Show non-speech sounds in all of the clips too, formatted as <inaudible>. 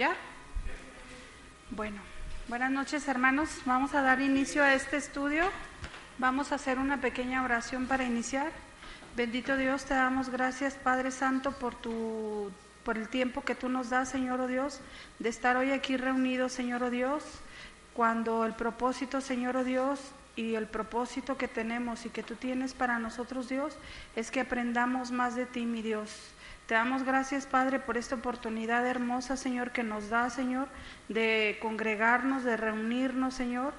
¿Ya? Bueno, buenas noches hermanos. Vamos a dar inicio a este estudio. Vamos a hacer una pequeña oración para iniciar. Bendito Dios, te damos gracias Padre Santo por tu por el tiempo que tú nos das, Señor oh Dios, de estar hoy aquí reunidos, Señor oh Dios, cuando el propósito, Señor oh Dios, y el propósito que tenemos y que tú tienes para nosotros, Dios, es que aprendamos más de ti, mi Dios. Te damos gracias, Padre, por esta oportunidad hermosa, Señor, que nos da, Señor, de congregarnos, de reunirnos, Señor.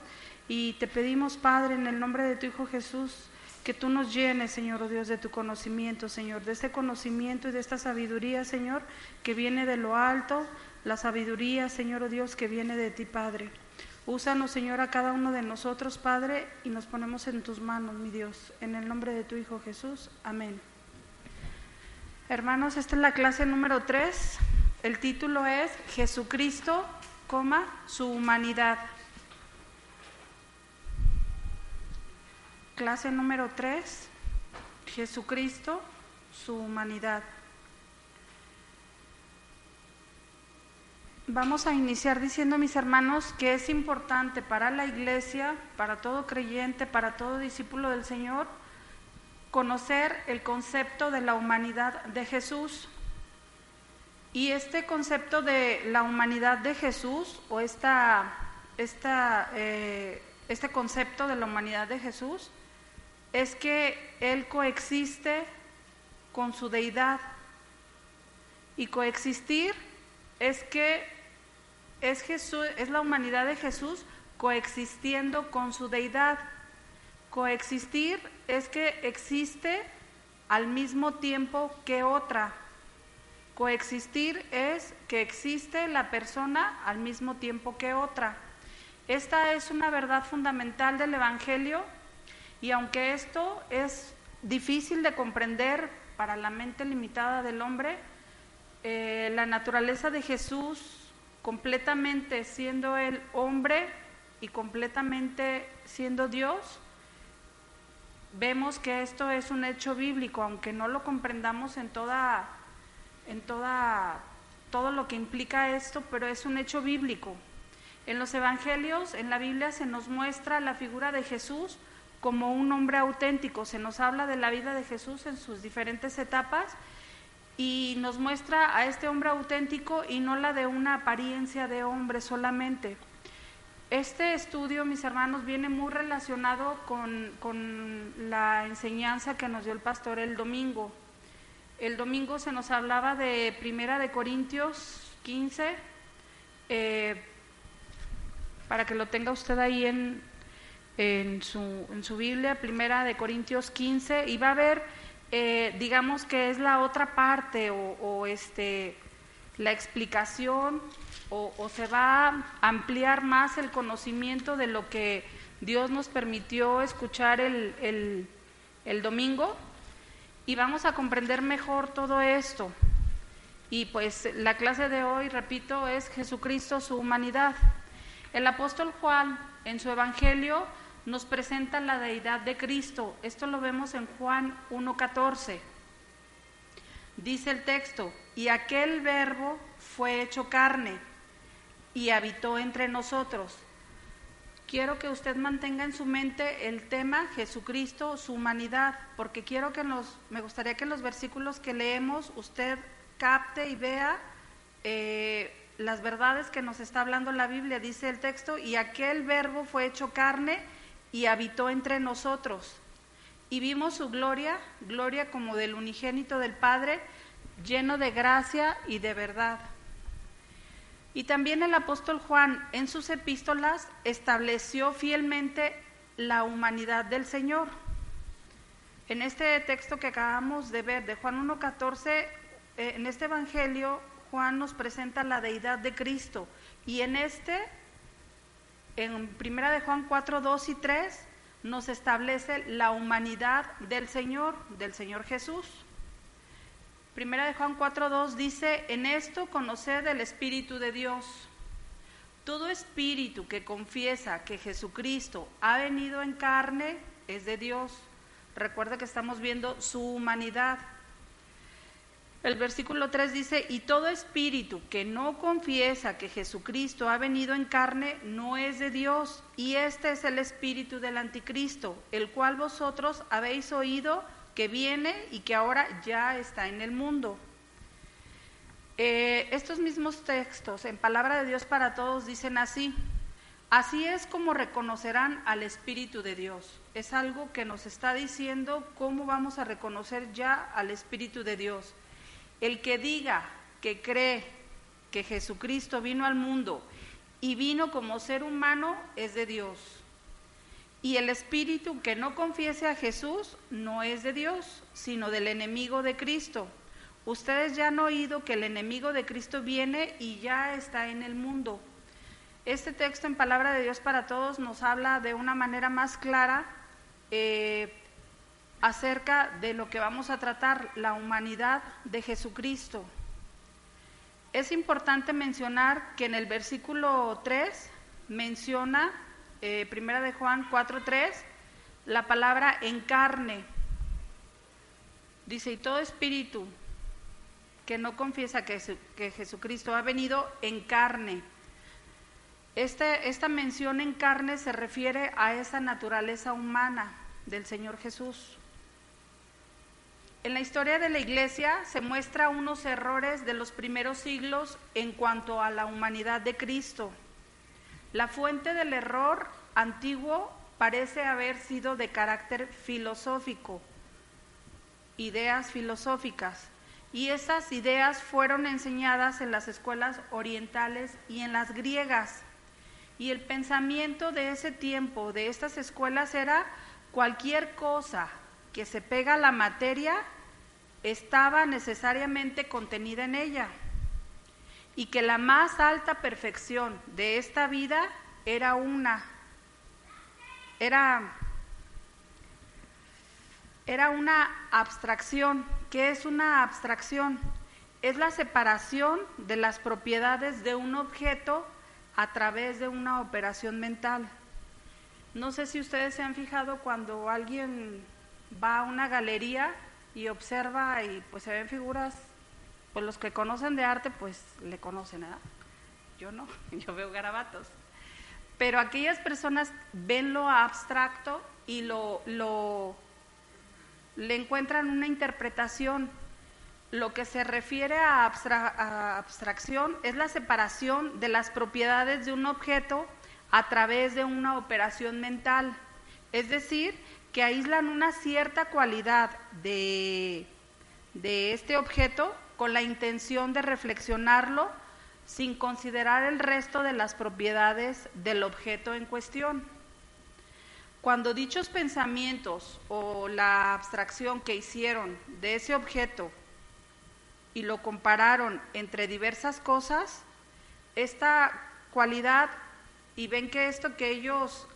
Y te pedimos, Padre, en el nombre de tu Hijo Jesús, que tú nos llenes, Señor, oh Dios, de tu conocimiento, Señor, de este conocimiento y de esta sabiduría, Señor, que viene de lo alto, la sabiduría, Señor, oh Dios, que viene de ti, Padre. Úsanos, Señor, a cada uno de nosotros, Padre, y nos ponemos en tus manos, mi Dios, en el nombre de tu Hijo Jesús. Amén. Hermanos, esta es la clase número 3. El título es Jesucristo, coma, su humanidad. Clase número 3, Jesucristo, su humanidad. Vamos a iniciar diciendo, mis hermanos, que es importante para la iglesia, para todo creyente, para todo discípulo del Señor, conocer el concepto de la humanidad de Jesús. Y este concepto de la humanidad de Jesús, o esta, esta, eh, este concepto de la humanidad de Jesús, es que Él coexiste con su deidad. Y coexistir es que es Jesús, es la humanidad de Jesús coexistiendo con su deidad. Coexistir es que existe al mismo tiempo que otra. Coexistir es que existe la persona al mismo tiempo que otra. Esta es una verdad fundamental del Evangelio y aunque esto es difícil de comprender para la mente limitada del hombre, eh, la naturaleza de Jesús completamente siendo el hombre y completamente siendo Dios, vemos que esto es un hecho bíblico, aunque no lo comprendamos en toda, en toda, todo lo que implica esto, pero es un hecho bíblico. En los evangelios, en la Biblia, se nos muestra la figura de Jesús como un hombre auténtico, se nos habla de la vida de Jesús en sus diferentes etapas y nos muestra a este hombre auténtico y no la de una apariencia de hombre solamente. Este estudio, mis hermanos, viene muy relacionado con, la enseñanza que nos dio el pastor el domingo. El domingo se nos hablaba de Primera de Corintios 15, eh, para que lo tenga usted ahí en, en, su, en su Biblia, Primera de Corintios 15, y va a ver, eh, digamos que es la otra parte o, o este, la explicación o, se va a ampliar más el conocimiento de lo que Dios nos permitió escuchar el, el, domingo y vamos a comprender mejor todo esto. Y pues la clase de hoy, repito, es Jesucristo, su humanidad. El apóstol Juan en su Evangelio nos presenta la deidad de Cristo. Esto lo vemos en Juan 1.14. Dice el texto, y aquel verbo fue hecho carne y habitó entre nosotros. Quiero que usted mantenga en su mente el tema Jesucristo, su humanidad, porque quiero que nos, me gustaría que en los versículos que leemos usted capte y vea eh, las verdades que nos está hablando la Biblia. Dice el texto, y aquel verbo fue hecho carne y habitó entre nosotros. Y vimos su gloria, gloria como del unigénito del Padre, lleno de gracia y de verdad. Y también el apóstol Juan en sus epístolas estableció fielmente la humanidad del Señor. En este texto que acabamos de ver de Juan 1.14, eh, en este Evangelio Juan nos presenta la deidad de Cristo y en este, en primera de Juan 4, 2 y 3, nos establece la humanidad del Señor, del Señor Jesús. Primera de Juan 4.2 dice, en esto conoced el Espíritu de Dios. Todo espíritu que confiesa que Jesucristo ha venido en carne es de Dios. Recuerda que estamos viendo su humanidad. El versículo 3 dice, y todo espíritu que no confiesa que Jesucristo ha venido en carne no es de Dios, y este es el espíritu del anticristo, el cual vosotros habéis oído que viene y que ahora ya está en el mundo. Eh, estos mismos textos en Palabra de Dios para Todos dicen así, así es como reconocerán al Espíritu de Dios. Es algo que nos está diciendo cómo vamos a reconocer ya al Espíritu de Dios. El que diga que cree que Jesucristo vino al mundo y vino como ser humano es de Dios. Y el espíritu que no confiese a Jesús no es de Dios, sino del enemigo de Cristo. Ustedes ya han oído que el enemigo de Cristo viene y ya está en el mundo. Este texto en Palabra de Dios para Todos nos habla de una manera más clara eh, acerca de lo que vamos a tratar, la humanidad de Jesucristo. Es importante mencionar que en el versículo 3 menciona, eh, primera de Juan 4.3, la palabra encarne. Dice, y todo espíritu que no confiesa que, que Jesucristo ha venido en carne. Este, esta mención en carne se refiere a esa naturaleza humana del Señor Jesús. En la historia de la Iglesia se muestra unos errores de los primeros siglos en cuanto a la humanidad de Cristo. La fuente del error antiguo parece haber sido de carácter filosófico, ideas filosóficas, y esas ideas fueron enseñadas en las escuelas orientales y en las griegas. Y el pensamiento de ese tiempo, de estas escuelas, era cualquier cosa que se pega a la materia estaba necesariamente contenida en ella y que la más alta perfección de esta vida era una, era, era una abstracción. ¿Qué es una abstracción? Es la separación de las propiedades de un objeto a través de una operación mental. No sé si ustedes se han fijado cuando alguien va a una galería y observa y pues se ven figuras, pues los que conocen de arte pues le conocen, ¿verdad? Yo no, <laughs> yo veo garabatos. Pero aquellas personas ven lo abstracto y lo, lo le encuentran una interpretación. Lo que se refiere a, a abstracción es la separación de las propiedades de un objeto a través de una operación mental. Es decir, que aíslan una cierta cualidad de, de este objeto con la intención de reflexionarlo sin considerar el resto de las propiedades del objeto en cuestión. Cuando dichos pensamientos o la abstracción que hicieron de ese objeto y lo compararon entre diversas cosas, esta cualidad y ven que esto que ellos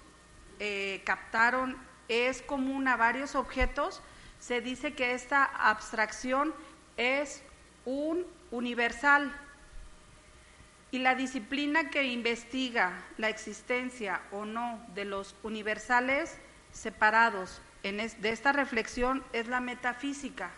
eh, captaron es común a varios objetos, se dice que esta abstracción es un universal. Y la disciplina que investiga la existencia o no de los universales separados de esta reflexión es la metafísica.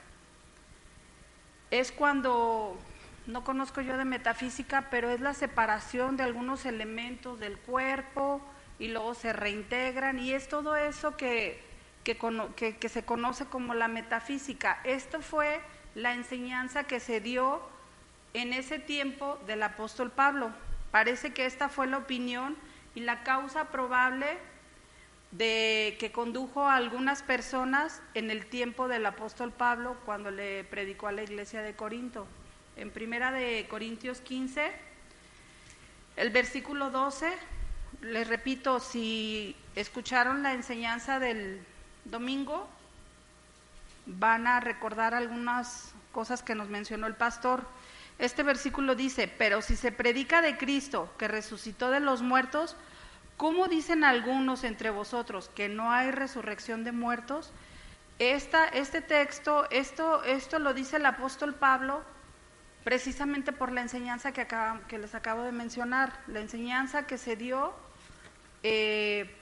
Es cuando, no conozco yo de metafísica, pero es la separación de algunos elementos del cuerpo, y luego se reintegran y es todo eso que, que, se conoce como la metafísica. Esto fue la enseñanza que se dio en ese tiempo del apóstol Pablo. Parece que esta fue la opinión y la causa probable de que condujo a algunas personas en el tiempo del apóstol Pablo cuando le predicó a la iglesia de Corinto. En primera de Corintios 15, el versículo 12 les repito, si escucharon la enseñanza del domingo, van a recordar algunas cosas que nos mencionó el pastor. Este versículo dice, pero si se predica de Cristo que resucitó de los muertos, ¿cómo dicen algunos entre vosotros que no hay resurrección de muertos? Esta, este texto, esto, esto lo dice el apóstol Pablo precisamente por la enseñanza que, que les acabo de mencionar, la enseñanza que se dio eh,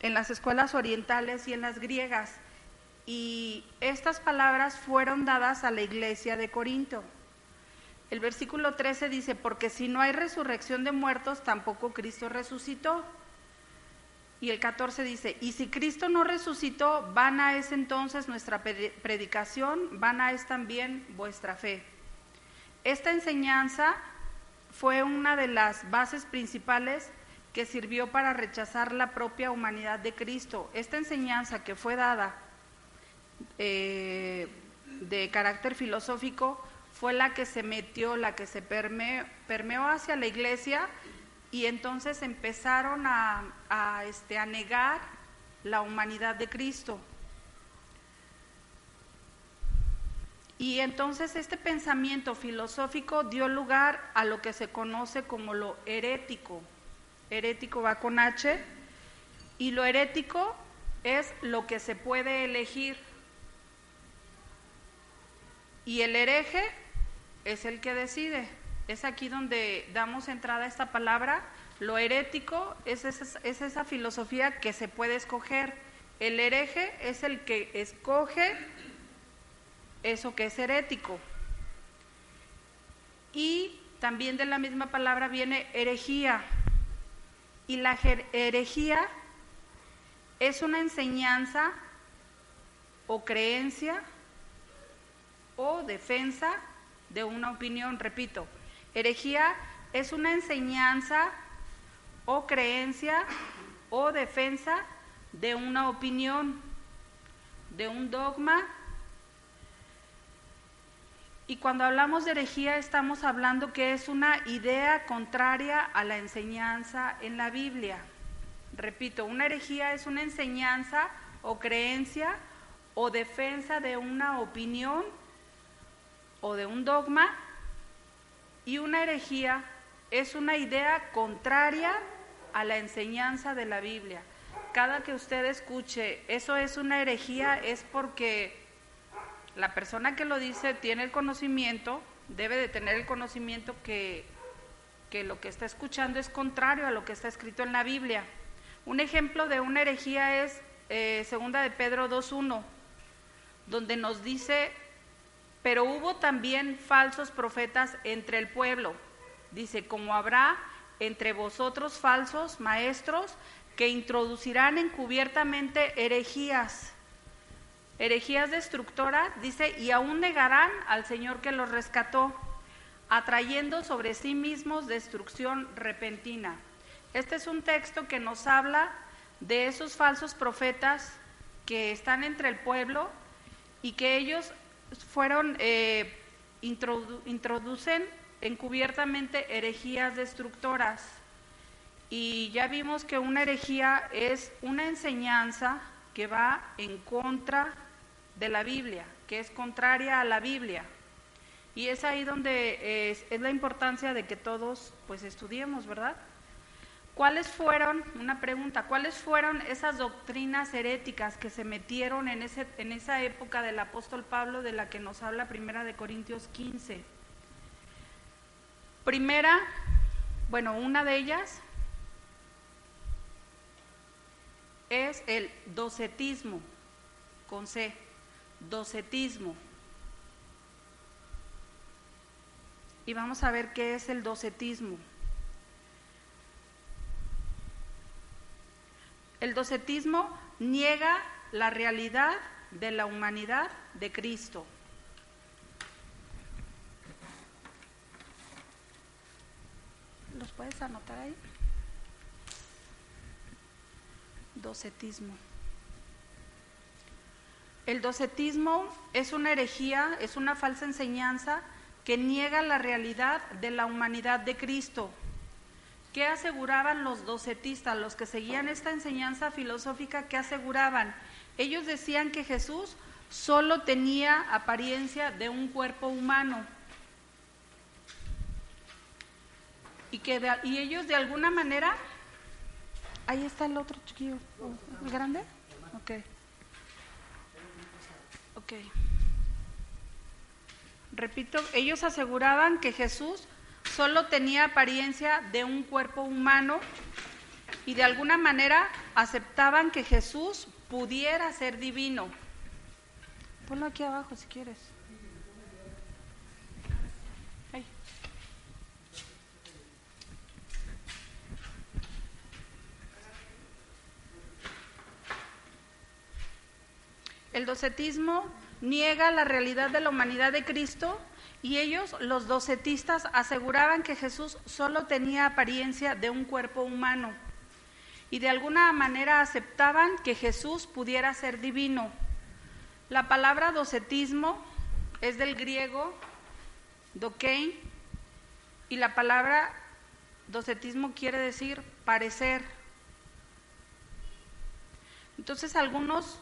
en las escuelas orientales y en las griegas. Y estas palabras fueron dadas a la iglesia de Corinto. El versículo 13 dice, porque si no hay resurrección de muertos, tampoco Cristo resucitó. Y el 14 dice, y si Cristo no resucitó, vana es entonces nuestra predicación, vana es también vuestra fe. Esta enseñanza fue una de las bases principales que sirvió para rechazar la propia humanidad de Cristo. Esta enseñanza que fue dada eh, de carácter filosófico fue la que se metió, la que se permeó, hacia la iglesia y entonces empezaron a, este, a negar la humanidad de Cristo. Y entonces este pensamiento filosófico dio lugar a lo que se conoce como lo herético. Herético va con H. Y lo herético es lo que se puede elegir. Y el hereje es el que decide. Es aquí donde damos entrada a esta palabra. Lo herético es esa, es esa filosofía que se puede escoger. El hereje es el que escoge eso que es herético. Y también de la misma palabra viene herejía. Y la herejía es una enseñanza o creencia o defensa de una opinión, repito, herejía es una enseñanza o creencia o defensa de una opinión, de un dogma. Y cuando hablamos de herejía estamos hablando que es una idea contraria a la enseñanza en la Biblia. Repito, una herejía es una enseñanza o creencia o defensa de una opinión o de un dogma y una herejía es una idea contraria a la enseñanza de la Biblia. Cada que usted escuche, eso es una herejía, es porque la persona que lo dice tiene el conocimiento, debe de tener el conocimiento que, que lo que está escuchando es contrario a lo que está escrito en la Biblia. Un ejemplo de una herejía es eh, segunda de Pedro 2.1, donde nos dice pero hubo también falsos profetas entre el pueblo. Dice, como habrá entre vosotros falsos maestros que introducirán encubiertamente herejías, herejías destructoras, dice, y aún negarán al Señor que los rescató, atrayendo sobre sí mismos destrucción repentina. Este es un texto que nos habla de esos falsos profetas que están entre el pueblo y que ellos fueron, eh, introducen encubiertamente herejías destructoras. Y ya vimos que una herejía es una enseñanza que va en contra de la Biblia, que es contraria a la Biblia. Y es ahí donde es, es la importancia de que todos pues estudiemos, ¿verdad? ¿Cuáles fueron, una pregunta, cuáles fueron esas doctrinas heréticas que se metieron en, ese, en esa época del apóstol Pablo de la que nos habla Primera de Corintios 15? Primera, bueno, una de ellas es el docetismo, con C, docetismo. Y vamos a ver qué es el docetismo. El docetismo niega la realidad de la humanidad de Cristo. ¿Los puedes anotar ahí? Docetismo. El docetismo es una herejía, es una falsa enseñanza que niega la realidad de la humanidad de Cristo. ¿Qué aseguraban los docetistas, los que seguían esta enseñanza filosófica? ¿Qué aseguraban? Ellos decían que Jesús solo tenía apariencia de un cuerpo humano. Y, que y ellos de alguna manera... Ahí está el otro chiquillo, ¿el grande? Ok. Ok. Repito, ellos aseguraban que Jesús solo tenía apariencia de un cuerpo humano y de alguna manera aceptaban que Jesús pudiera ser divino. Ponlo aquí abajo si quieres. El docetismo niega la realidad de la humanidad de Cristo y ellos, los docetistas, aseguraban que Jesús solo tenía apariencia de un cuerpo humano y de alguna manera aceptaban que Jesús pudiera ser divino. La palabra docetismo es del griego dokein y la palabra docetismo quiere decir parecer. Entonces algunos,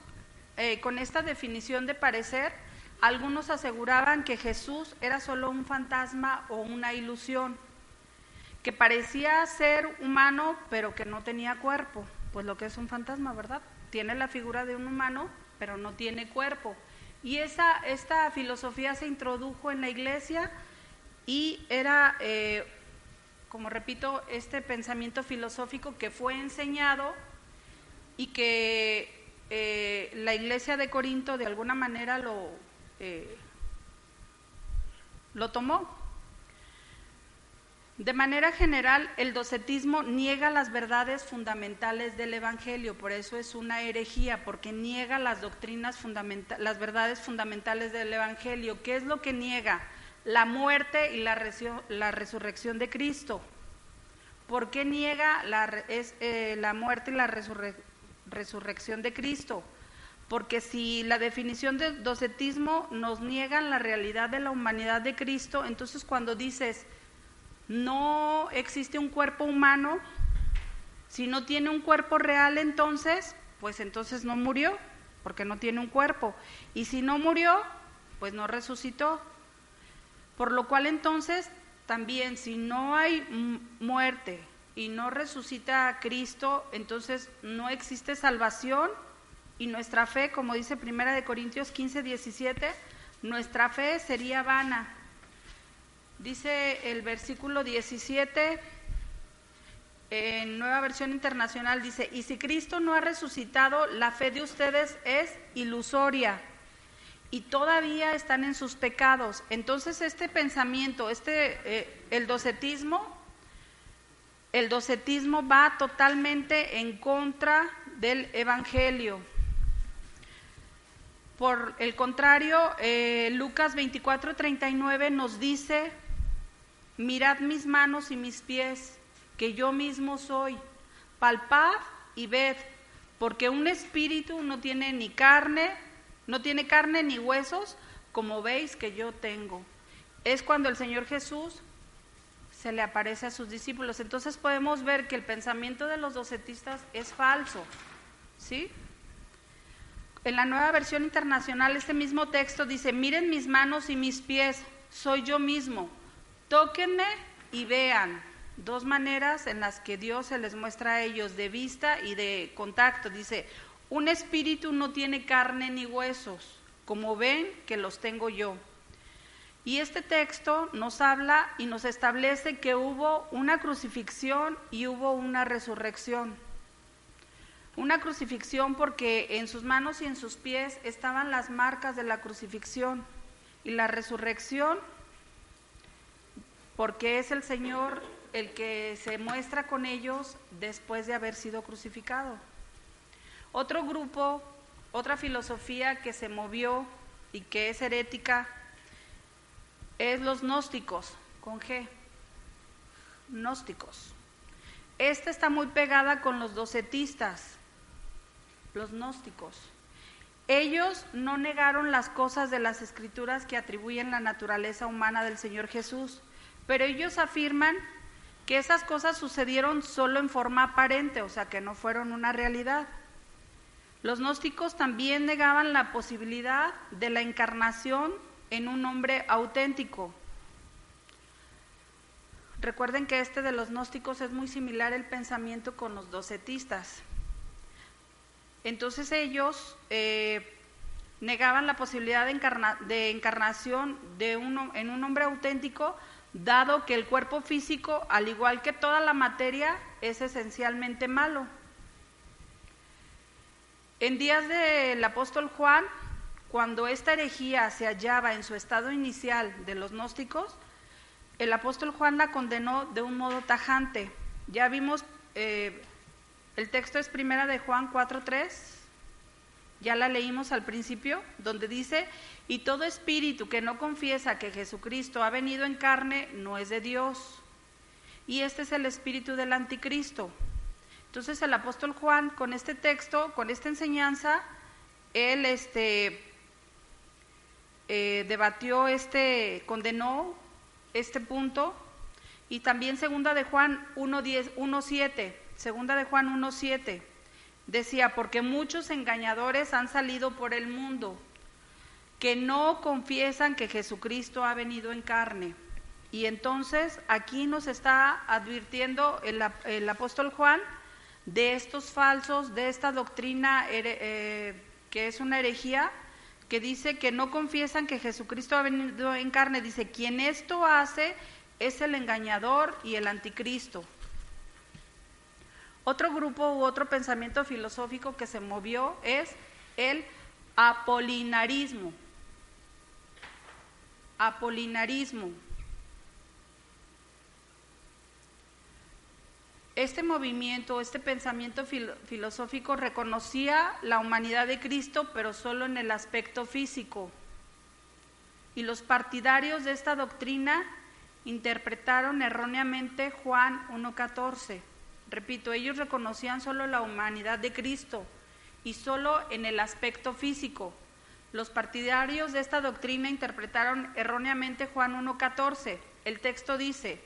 eh, con esta definición de parecer, algunos aseguraban que Jesús era solo un fantasma o una ilusión, que parecía ser humano pero que no tenía cuerpo, pues lo que es un fantasma, ¿verdad? Tiene la figura de un humano pero no tiene cuerpo. Y esa, esta filosofía se introdujo en la iglesia y era, eh, como repito, este pensamiento filosófico que fue enseñado y que eh, la iglesia de Corinto de alguna manera lo eh, lo tomó. De manera general, el docetismo niega las verdades fundamentales del Evangelio, por eso es una herejía, porque niega las doctrinas fundamentales, las verdades fundamentales del Evangelio. ¿Qué es lo que niega? La muerte y la, resurrección de Cristo. ¿Por qué niega la, eh, la muerte y la resurrección de Cristo? Porque si la definición de docetismo nos niega la realidad de la humanidad de Cristo, entonces cuando dices no existe un cuerpo humano, si no tiene un cuerpo real entonces, pues entonces no murió, porque no tiene un cuerpo. Y si no murió, pues no resucitó. Por lo cual entonces también si no hay muerte y no resucita Cristo, entonces no existe salvación y nuestra fe, como dice Primera de Corintios 15, 17, nuestra fe sería vana. Dice el versículo 17 en Nueva Versión Internacional, dice, y si Cristo no ha resucitado, la fe de ustedes es ilusoria y todavía están en sus pecados. Entonces este pensamiento, este, eh, el docetismo, el docetismo va totalmente en contra del Evangelio. Por el contrario, eh, Lucas 24, 39 nos dice, mirad mis manos y mis pies, que yo mismo soy, palpad y ved, porque un espíritu no tiene ni carne, no tiene carne ni huesos, como veis que yo tengo. Es cuando el Señor Jesús se le aparece a sus discípulos. Entonces podemos ver que el pensamiento de los docetistas es falso, ¿sí? En la nueva versión internacional, este mismo texto dice, miren mis manos y mis pies, soy yo mismo, tóquenme y vean. Dos maneras en las que Dios se les muestra a ellos de vista y de contacto. Dice, un espíritu no tiene carne ni huesos, como ven que los tengo yo. Y este texto nos habla y nos establece que hubo una crucifixión y hubo una resurrección. Una crucifixión porque en sus manos y en sus pies estaban las marcas de la crucifixión y la resurrección porque es el Señor el que se muestra con ellos después de haber sido crucificado. Otro grupo, otra filosofía que se movió y que es herética es los gnósticos, con G, gnósticos. Esta está muy pegada con los docetistas, los gnósticos. Ellos no negaron las cosas de las escrituras que atribuyen la naturaleza humana del Señor Jesús, pero ellos afirman que esas cosas sucedieron solo en forma aparente, o sea, que no fueron una realidad. Los gnósticos también negaban la posibilidad de la encarnación en un hombre auténtico. Recuerden que este de los gnósticos es muy similar el pensamiento con los docetistas. Entonces ellos eh, negaban la posibilidad de, encarnación de en un hombre auténtico, dado que el cuerpo físico, al igual que toda la materia, es esencialmente malo. En días del apóstol Juan, cuando esta herejía se hallaba en su estado inicial de los gnósticos, el apóstol Juan la condenó de un modo tajante. Ya vimos, eh, el texto es primera de Juan 4.3, ya la leímos al principio, donde dice, y todo espíritu que no confiesa que Jesucristo ha venido en carne no es de Dios. Y este es el espíritu del anticristo. Entonces el apóstol Juan con este texto, con esta enseñanza, él este, eh, debatió este, condenó este punto y también segunda de Juan 1.7, segunda de Juan 1.7, decía, porque muchos engañadores han salido por el mundo que no confiesan que Jesucristo ha venido en carne. Y entonces aquí nos está advirtiendo el, apóstol Juan de estos falsos, de esta doctrina eh, que es una herejía, que dice que no confiesan que Jesucristo ha venido en carne. Dice, quien esto hace es el engañador y el anticristo. Otro grupo u otro pensamiento filosófico que se movió es el apolinarismo. Apolinarismo. Este movimiento, este pensamiento filosófico reconocía la humanidad de Cristo, pero solo en el aspecto físico. Y los partidarios de esta doctrina interpretaron erróneamente Juan 1.14. Repito, ellos reconocían solo la humanidad de Cristo y solo en el aspecto físico. Los partidarios de esta doctrina interpretaron erróneamente Juan 1.14. El texto dice,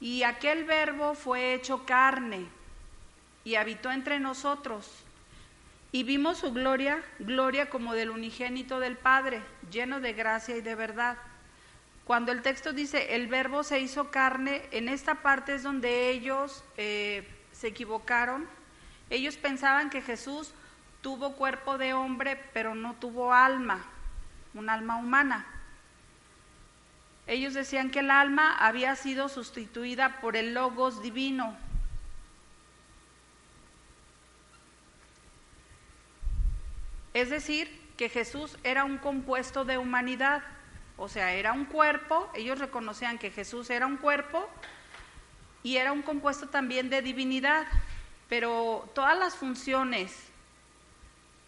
y aquel verbo fue hecho carne y habitó entre nosotros. Y vimos su gloria, gloria como del unigénito del Padre, lleno de gracia y de verdad. Cuando el texto dice, el verbo se hizo carne, en esta parte es donde ellos eh, se equivocaron. Ellos pensaban que Jesús tuvo cuerpo de hombre, pero no tuvo alma, un alma humana. Ellos decían que el alma había sido sustituida por el logos divino. Es decir, que Jesús era un compuesto de humanidad, o sea, era un cuerpo, ellos reconocían que Jesús era un cuerpo y era un compuesto también de divinidad, pero todas las funciones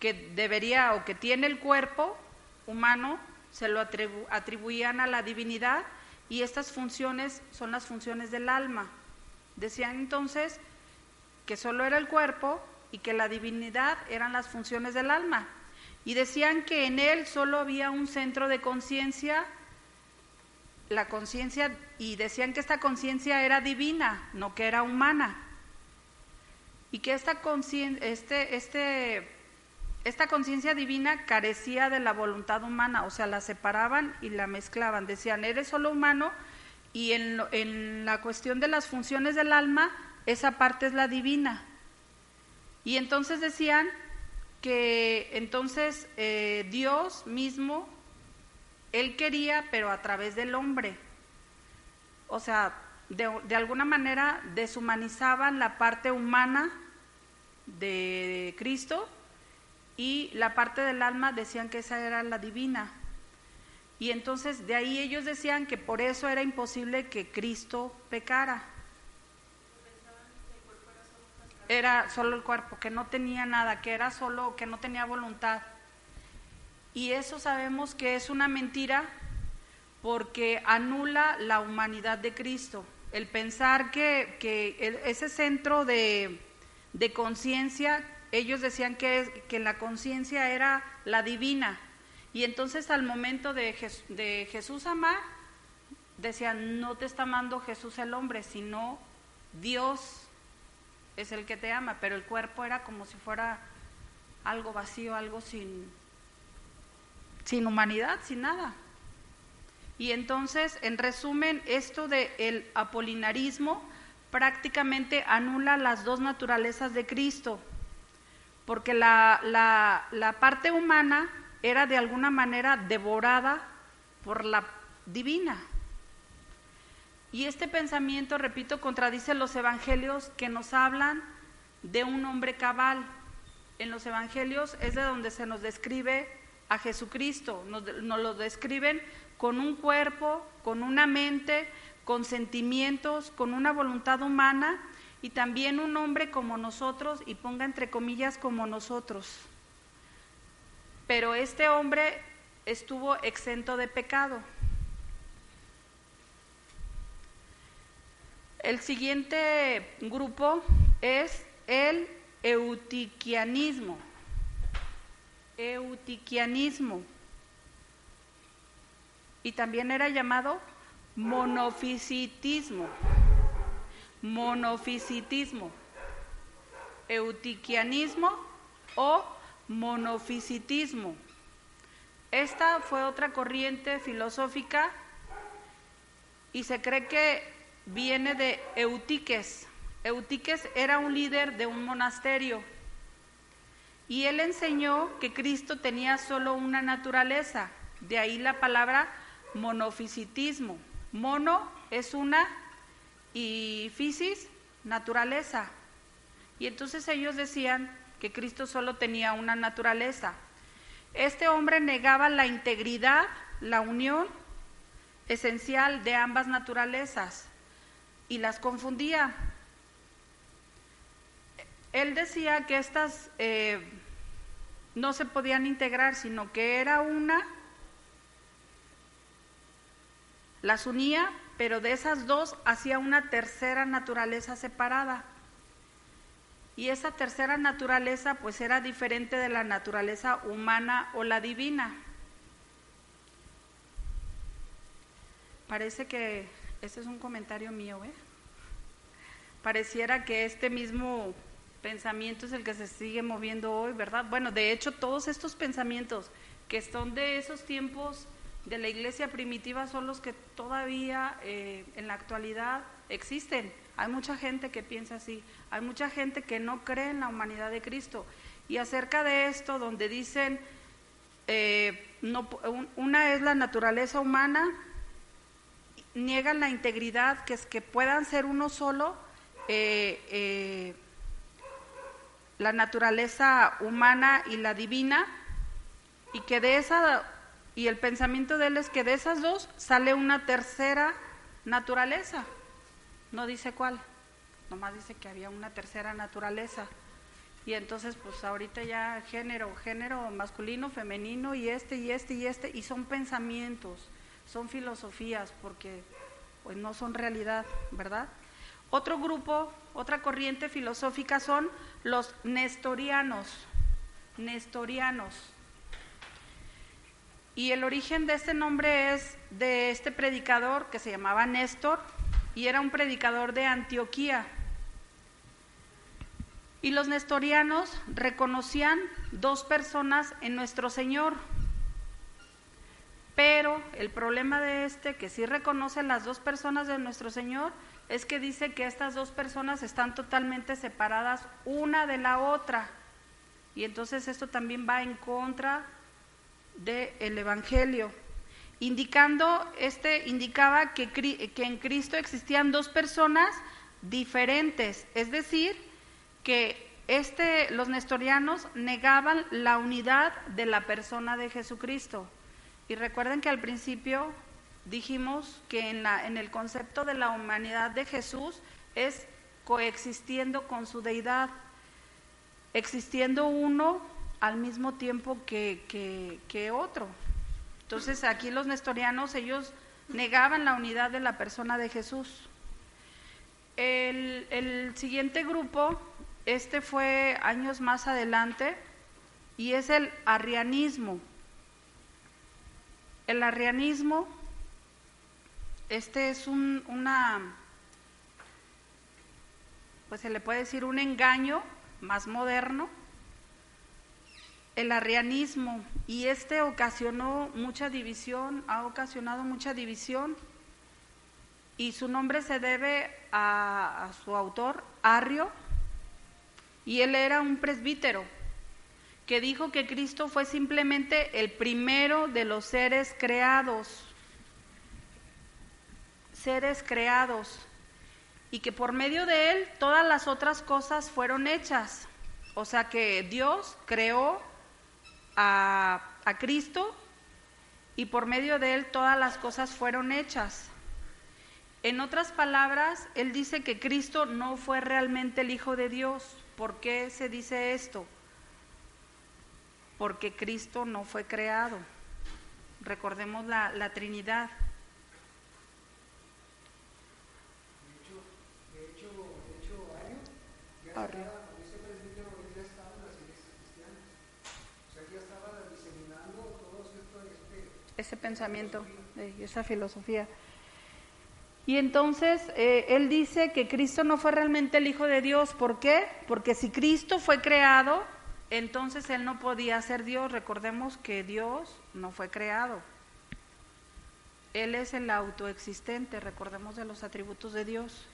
que debería o que tiene el cuerpo humano se lo atribuían a la divinidad y estas funciones son las funciones del alma. Decían entonces que solo era el cuerpo y que la divinidad eran las funciones del alma. Y decían que en él solo había un centro de conciencia, la conciencia, y decían que esta conciencia era divina, no que era humana. Y que esta este, este esta conciencia divina carecía de la voluntad humana, o sea, la separaban y la mezclaban. Decían, eres solo humano y en, la cuestión de las funciones del alma, esa parte es la divina. Y entonces decían que entonces eh, Dios mismo, Él quería, pero a través del hombre. O sea, de, alguna manera deshumanizaban la parte humana de Cristo y la parte del alma decían que esa era la divina. Y entonces de ahí ellos decían que por eso era imposible que Cristo pecara. Era solo el cuerpo, que no tenía nada, que era solo, que no tenía voluntad. Y eso sabemos que es una mentira porque anula la humanidad de Cristo. El pensar que, que ese centro de, de conciencia ellos decían que, que la conciencia era la divina. Y entonces al momento de, de Jesús amar, decían, no te está amando Jesús el hombre, sino Dios es el que te ama, pero el cuerpo era como si fuera algo vacío, algo sin, sin humanidad, sin nada. Y entonces, en resumen, esto del el apolinarismo prácticamente anula las dos naturalezas de Cristo porque la, la, parte humana era de alguna manera devorada por la divina. Y este pensamiento, repito, contradice los evangelios que nos hablan de un hombre cabal. En los evangelios es de donde se nos describe a Jesucristo. Nos, lo describen con un cuerpo, con una mente, con sentimientos, con una voluntad humana y también un hombre como nosotros, y ponga entre comillas como nosotros. Pero este hombre estuvo exento de pecado. El siguiente grupo es el eutiquianismo. Eutiquianismo. Y también era llamado monofisitismo. Monofisitismo. Eutiquianismo o monofisitismo. Esta fue otra corriente filosófica y se cree que viene de Eutiques. Eutiques era un líder de un monasterio y él enseñó que Cristo tenía solo una naturaleza, de ahí la palabra monofisitismo. Mono es una y fisis, naturaleza. Y entonces ellos decían que Cristo solo tenía una naturaleza. Este hombre negaba la integridad, la unión esencial de ambas naturalezas y las confundía. Él decía que estas eh, no se podían integrar, sino que era una, las unía, pero de esas dos hacía una tercera naturaleza separada. Y esa tercera naturaleza pues era diferente de la naturaleza humana o la divina. Parece que ese es un comentario mío, ¿eh? Pareciera que este mismo pensamiento es el que se sigue moviendo hoy, ¿verdad? Bueno, de hecho, todos estos pensamientos que son de esos tiempos de la iglesia primitiva son los que todavía eh, en la actualidad existen. Hay mucha gente que piensa así, hay mucha gente que no cree en la humanidad de Cristo. Y acerca de esto, donde dicen, eh, una es la naturaleza humana niegan la integridad, que es que puedan ser uno solo, eh, eh, la naturaleza humana y la divina, y que de esa, y el pensamiento de él es que de esas dos sale una tercera naturaleza. No dice cuál, nomás dice que había una tercera naturaleza. Y entonces, pues ahorita ya género, género masculino, femenino, y este, y este, y este, y son pensamientos son filosofías porque pues no son realidad, ¿verdad? Otro grupo, otra corriente filosófica son los nestorianos, nestorianos. Y el origen de este nombre es de este predicador que se llamaba Néstor y era un predicador de Antioquía. Y los nestorianos reconocían dos personas en nuestro Señor, pero el problema de este, que sí reconoce las dos personas de nuestro Señor, es que dice que estas dos personas están totalmente separadas una de la otra. Y entonces esto también va en contra del Evangelio. Indicando, este indicaba que, que en Cristo existían dos personas diferentes, es decir, que este, los nestorianos negaban la unidad de la persona de Jesucristo. Y recuerden que al principio dijimos que en, la, en el concepto de la humanidad de Jesús es coexistiendo con su deidad, existiendo uno al mismo tiempo que, que, otro. Entonces aquí los nestorianos, ellos negaban la unidad de la persona de Jesús. El, el, siguiente grupo, este fue años más adelante, y es el arrianismo. El arrianismo, este es un, una, pues se le puede decir un engaño más moderno, el arrianismo, y este ocasionó mucha división, ha ocasionado mucha división, y su nombre se debe a, a su autor, Arrio, y él era un presbítero que dijo que Cristo fue simplemente el primero de los seres creados, seres creados, y que por medio de él todas las otras cosas fueron hechas. O sea que Dios creó a, a Cristo y por medio de él todas las cosas fueron hechas. En otras palabras, él dice que Cristo no fue realmente el Hijo de Dios. ¿Por qué se dice esto? Porque Cristo no fue creado. Recordemos la, la Trinidad. Ese pensamiento, esa filosofía. Y entonces eh, él dice que Cristo no fue realmente el Hijo de Dios. ¿Por qué? Porque si Cristo fue creado, entonces él no podía ser Dios. Recordemos que Dios no fue creado. Él es el autoexistente, recordemos de los atributos de Dios.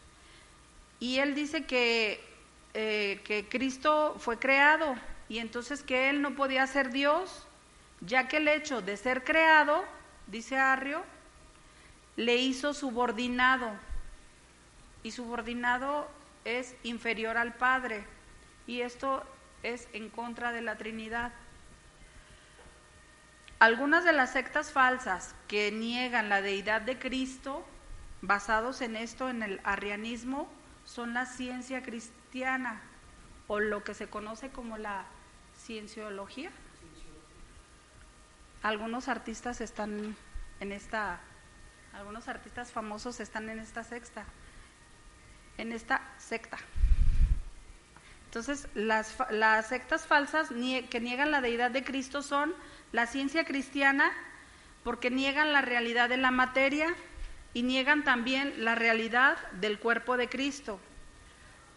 Y él dice que, eh, que Cristo fue creado y entonces que él no podía ser Dios ya que el hecho de ser creado, dice Arrio, le hizo subordinado, y subordinado es inferior al Padre, y esto es en contra de la Trinidad. Algunas de las sectas falsas que niegan la deidad de Cristo, basados en esto, en el arrianismo, son la ciencia cristiana o lo que se conoce como la cienciología. Algunos artistas están en esta, algunos artistas famosos están en esta sexta, en esta secta. Entonces, las, las sectas falsas que niegan la deidad de Cristo son la ciencia cristiana, porque niegan la realidad de la materia y niegan también la realidad del cuerpo de Cristo.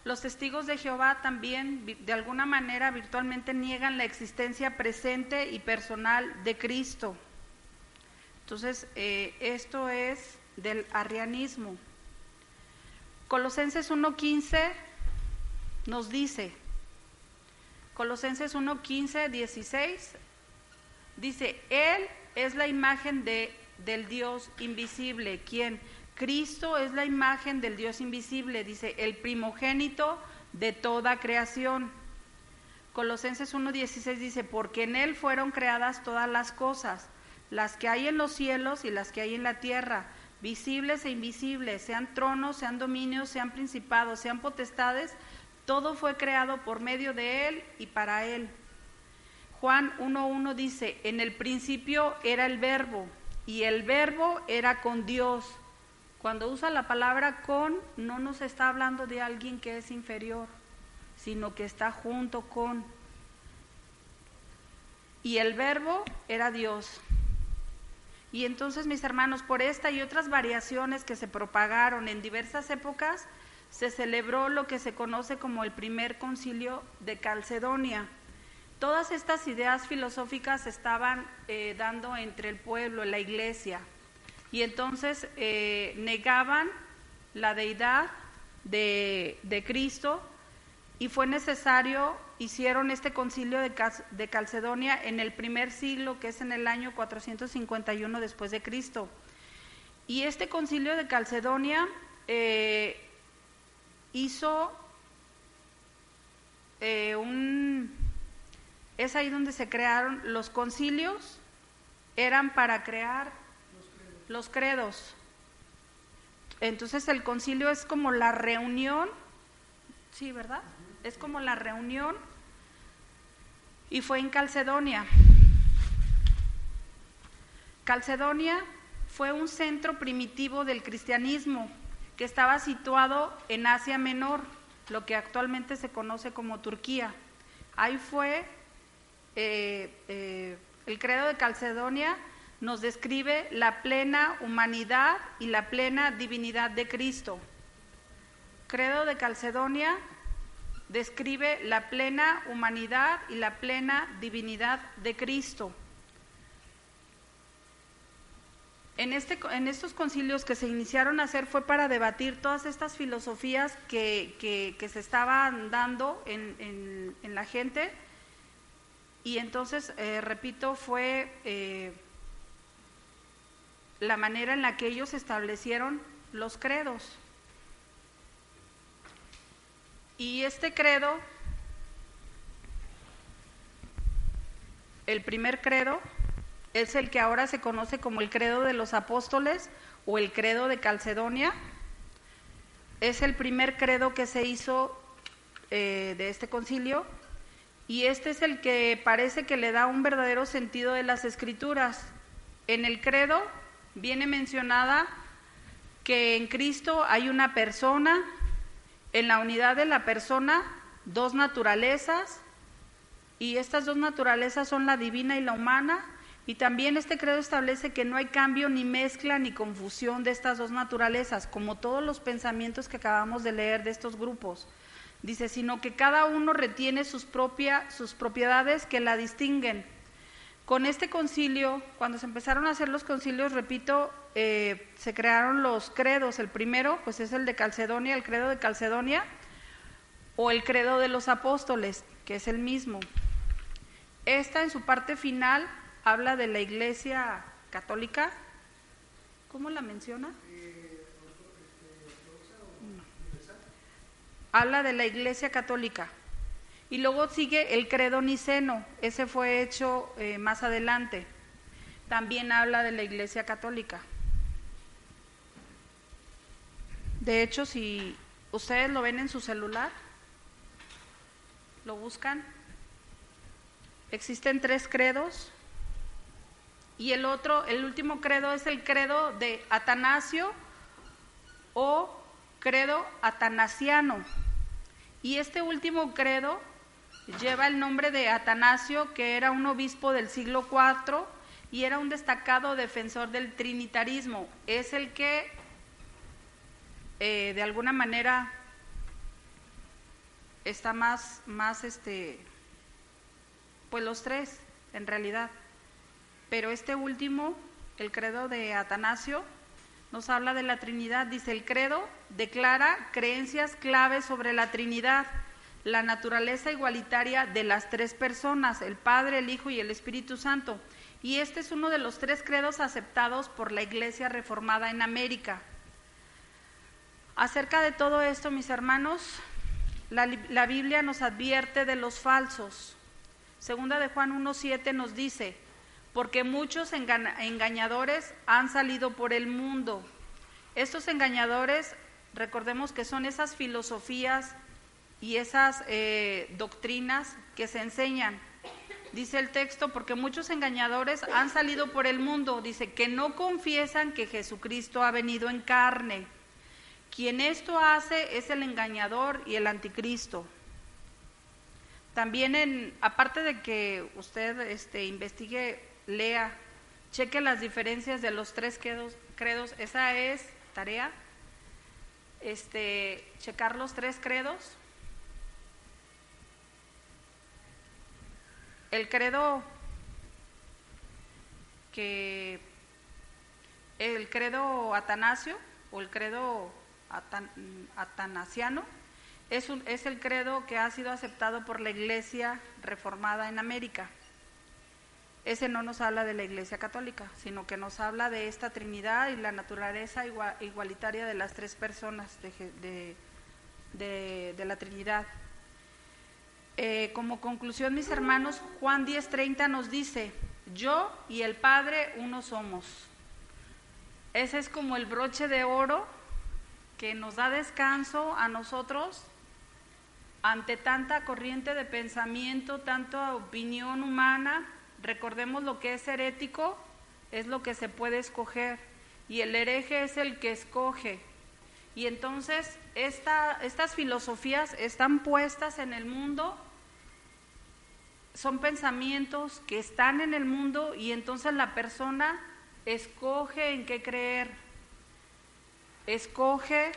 Los testigos de Jehová también, de alguna manera, virtualmente niegan la existencia presente y personal de Cristo. Entonces, eh, esto es del arrianismo. Colosenses 1.15 nos dice, Colosenses 1.15, 16, dice, Él es la imagen de, del Dios invisible, quien Cristo es la imagen del Dios invisible, dice, el primogénito de toda creación. Colosenses 1.16 dice, porque en Él fueron creadas todas las cosas, las que hay en los cielos y las que hay en la tierra, visibles e invisibles, sean tronos, sean dominios, sean principados, sean potestades, todo fue creado por medio de Él y para Él. Juan 1.1 dice, en el principio era el verbo y el verbo era con Dios cuando usa la palabra con, no nos está hablando de alguien que es inferior, sino que está junto con. Y el verbo era Dios. Y entonces, mis hermanos, por esta y otras variaciones que se propagaron en diversas épocas, se celebró lo que se conoce como el primer concilio de Calcedonia. Todas estas ideas filosóficas estaban eh, dando entre el pueblo, la iglesia, y entonces eh, negaban la deidad de, Cristo y fue necesario, hicieron este concilio de, Calcedonia en el primer siglo, que es en el año 451 después de Cristo. Y este concilio de Calcedonia eh, hizo eh, un... Es ahí donde se crearon los concilios, eran para crear los credos. Entonces el concilio es como la reunión, sí, ¿verdad? Es como la reunión y fue en Calcedonia. Calcedonia fue un centro primitivo del cristianismo que estaba situado en Asia Menor, lo que actualmente se conoce como Turquía. Ahí fue eh, eh, el credo de Calcedonia nos describe la plena humanidad y la plena divinidad de Cristo. Credo de Calcedonia describe la plena humanidad y la plena divinidad de Cristo. En, este, en estos concilios que se iniciaron a hacer fue para debatir todas estas filosofías que, se estaban dando en, la gente y entonces, eh, repito, fue... Eh, la manera en la que ellos establecieron los credos. Y este credo, el primer credo, es el que ahora se conoce como el credo de los apóstoles o el credo de Calcedonia. Es el primer credo que se hizo eh, de este concilio y este es el que parece que le da un verdadero sentido de las escrituras. En el credo viene mencionada que en Cristo hay una persona, en la unidad de la persona, dos naturalezas, y estas dos naturalezas son la divina y la humana, y también este credo establece que no hay cambio ni mezcla ni confusión de estas dos naturalezas, como todos los pensamientos que acabamos de leer de estos grupos. Dice, sino que cada uno retiene sus, sus propiedades que la distinguen. Con este concilio, cuando se empezaron a hacer los concilios, repito, eh, se crearon los credos. El primero, pues es el de Calcedonia, el credo de Calcedonia, o el credo de los apóstoles, que es el mismo. Esta en su parte final habla de la Iglesia católica. ¿Cómo la menciona? Habla de la Iglesia católica. Y luego sigue el credo niceno, ese fue hecho eh, más adelante. También habla de la Iglesia católica. De hecho, si ustedes lo ven en su celular, lo buscan, Existen tres credos y el otro, el último credo es el credo de Atanasio o credo atanasiano. Y este último credo lleva el nombre de Atanasio, que era un obispo del siglo IV y era un destacado defensor del trinitarismo. Es el que eh, de alguna manera está más, más este, pues los tres, en realidad. Pero este último, el credo de Atanasio, nos habla de la Trinidad. Dice, el credo declara creencias claves sobre la Trinidad, la naturaleza igualitaria de las tres personas, el Padre, el Hijo y el Espíritu Santo. Y este es uno de los tres credos aceptados por la Iglesia Reformada en América. Acerca de todo esto, mis hermanos, la, la Biblia nos advierte de los falsos. Segunda de Juan 1.7 nos dice, porque muchos engañadores han salido por el mundo. Estos engañadores, recordemos que son esas filosofías y esas eh, doctrinas que se enseñan. Dice el texto, porque muchos engañadores han salido por el mundo, dice, que no confiesan que Jesucristo ha venido en carne. Quien esto hace es el engañador y el anticristo. También, en, aparte de que usted este, investigue, lea, cheque las diferencias de los tres credos, credos esa es tarea, este, checar los tres credos. El credo que el credo atanasio o el credo atanasiano es, es el credo que ha sido aceptado por la Iglesia reformada en América. Ese no nos habla de la Iglesia católica, sino que nos habla de esta Trinidad y la naturaleza igualitaria de las tres personas de, de, la Trinidad. Eh, como conclusión, mis hermanos, Juan 10:30 nos dice, yo y el Padre uno somos. Ese es como el broche de oro que nos da descanso a nosotros ante tanta corriente de pensamiento, tanta opinión humana, recordemos lo que es herético, es lo que se puede escoger, y el hereje es el que escoge. Y entonces estas filosofías están puestas en el mundo, son pensamientos que están en el mundo y entonces la persona escoge en qué creer, escoge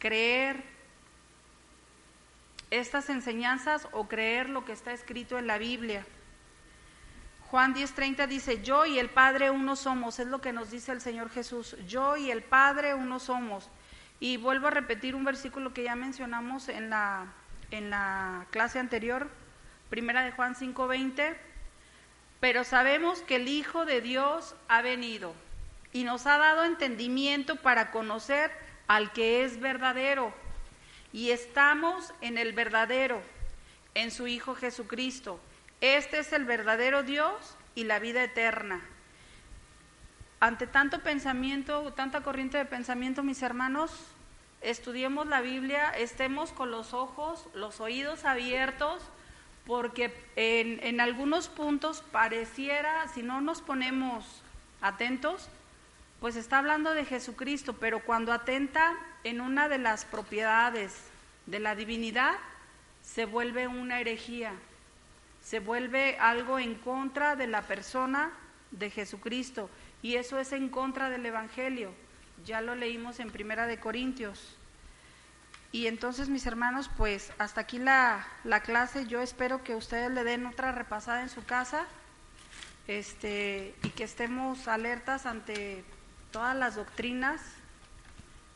creer estas enseñanzas o creer lo que está escrito en la Biblia. Juan 10:30 dice, yo y el Padre uno somos, es lo que nos dice el Señor Jesús, yo y el Padre uno somos. Y vuelvo a repetir un versículo que ya mencionamos en la, en la clase anterior, primera de Juan 5:20, pero sabemos que el Hijo de Dios ha venido y nos ha dado entendimiento para conocer al que es verdadero y estamos en el verdadero, en su Hijo Jesucristo. Este es el verdadero Dios y la vida eterna. Ante tanto pensamiento, tanta corriente de pensamiento, mis hermanos, estudiemos la Biblia, estemos con los ojos, los oídos abiertos, porque en, en algunos puntos pareciera, si no nos ponemos atentos, pues está hablando de Jesucristo, pero cuando atenta en una de las propiedades de la divinidad, se vuelve una herejía, se vuelve algo en contra de la persona de Jesucristo, y eso es en contra del Evangelio. Ya lo leímos en Primera de Corintios. Y entonces, mis hermanos, pues hasta aquí la, la clase. Yo espero que ustedes le den otra repasada en su casa este, y que estemos alertas ante todas las doctrinas,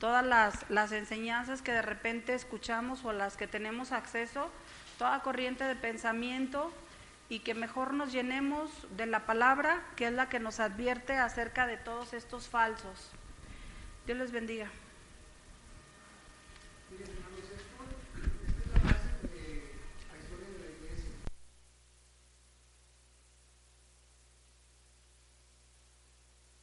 todas las, las enseñanzas que de repente escuchamos o las que tenemos acceso, toda corriente de pensamiento y que mejor nos llenemos de la palabra, que es la que nos advierte acerca de todos estos falsos. Dios les bendiga.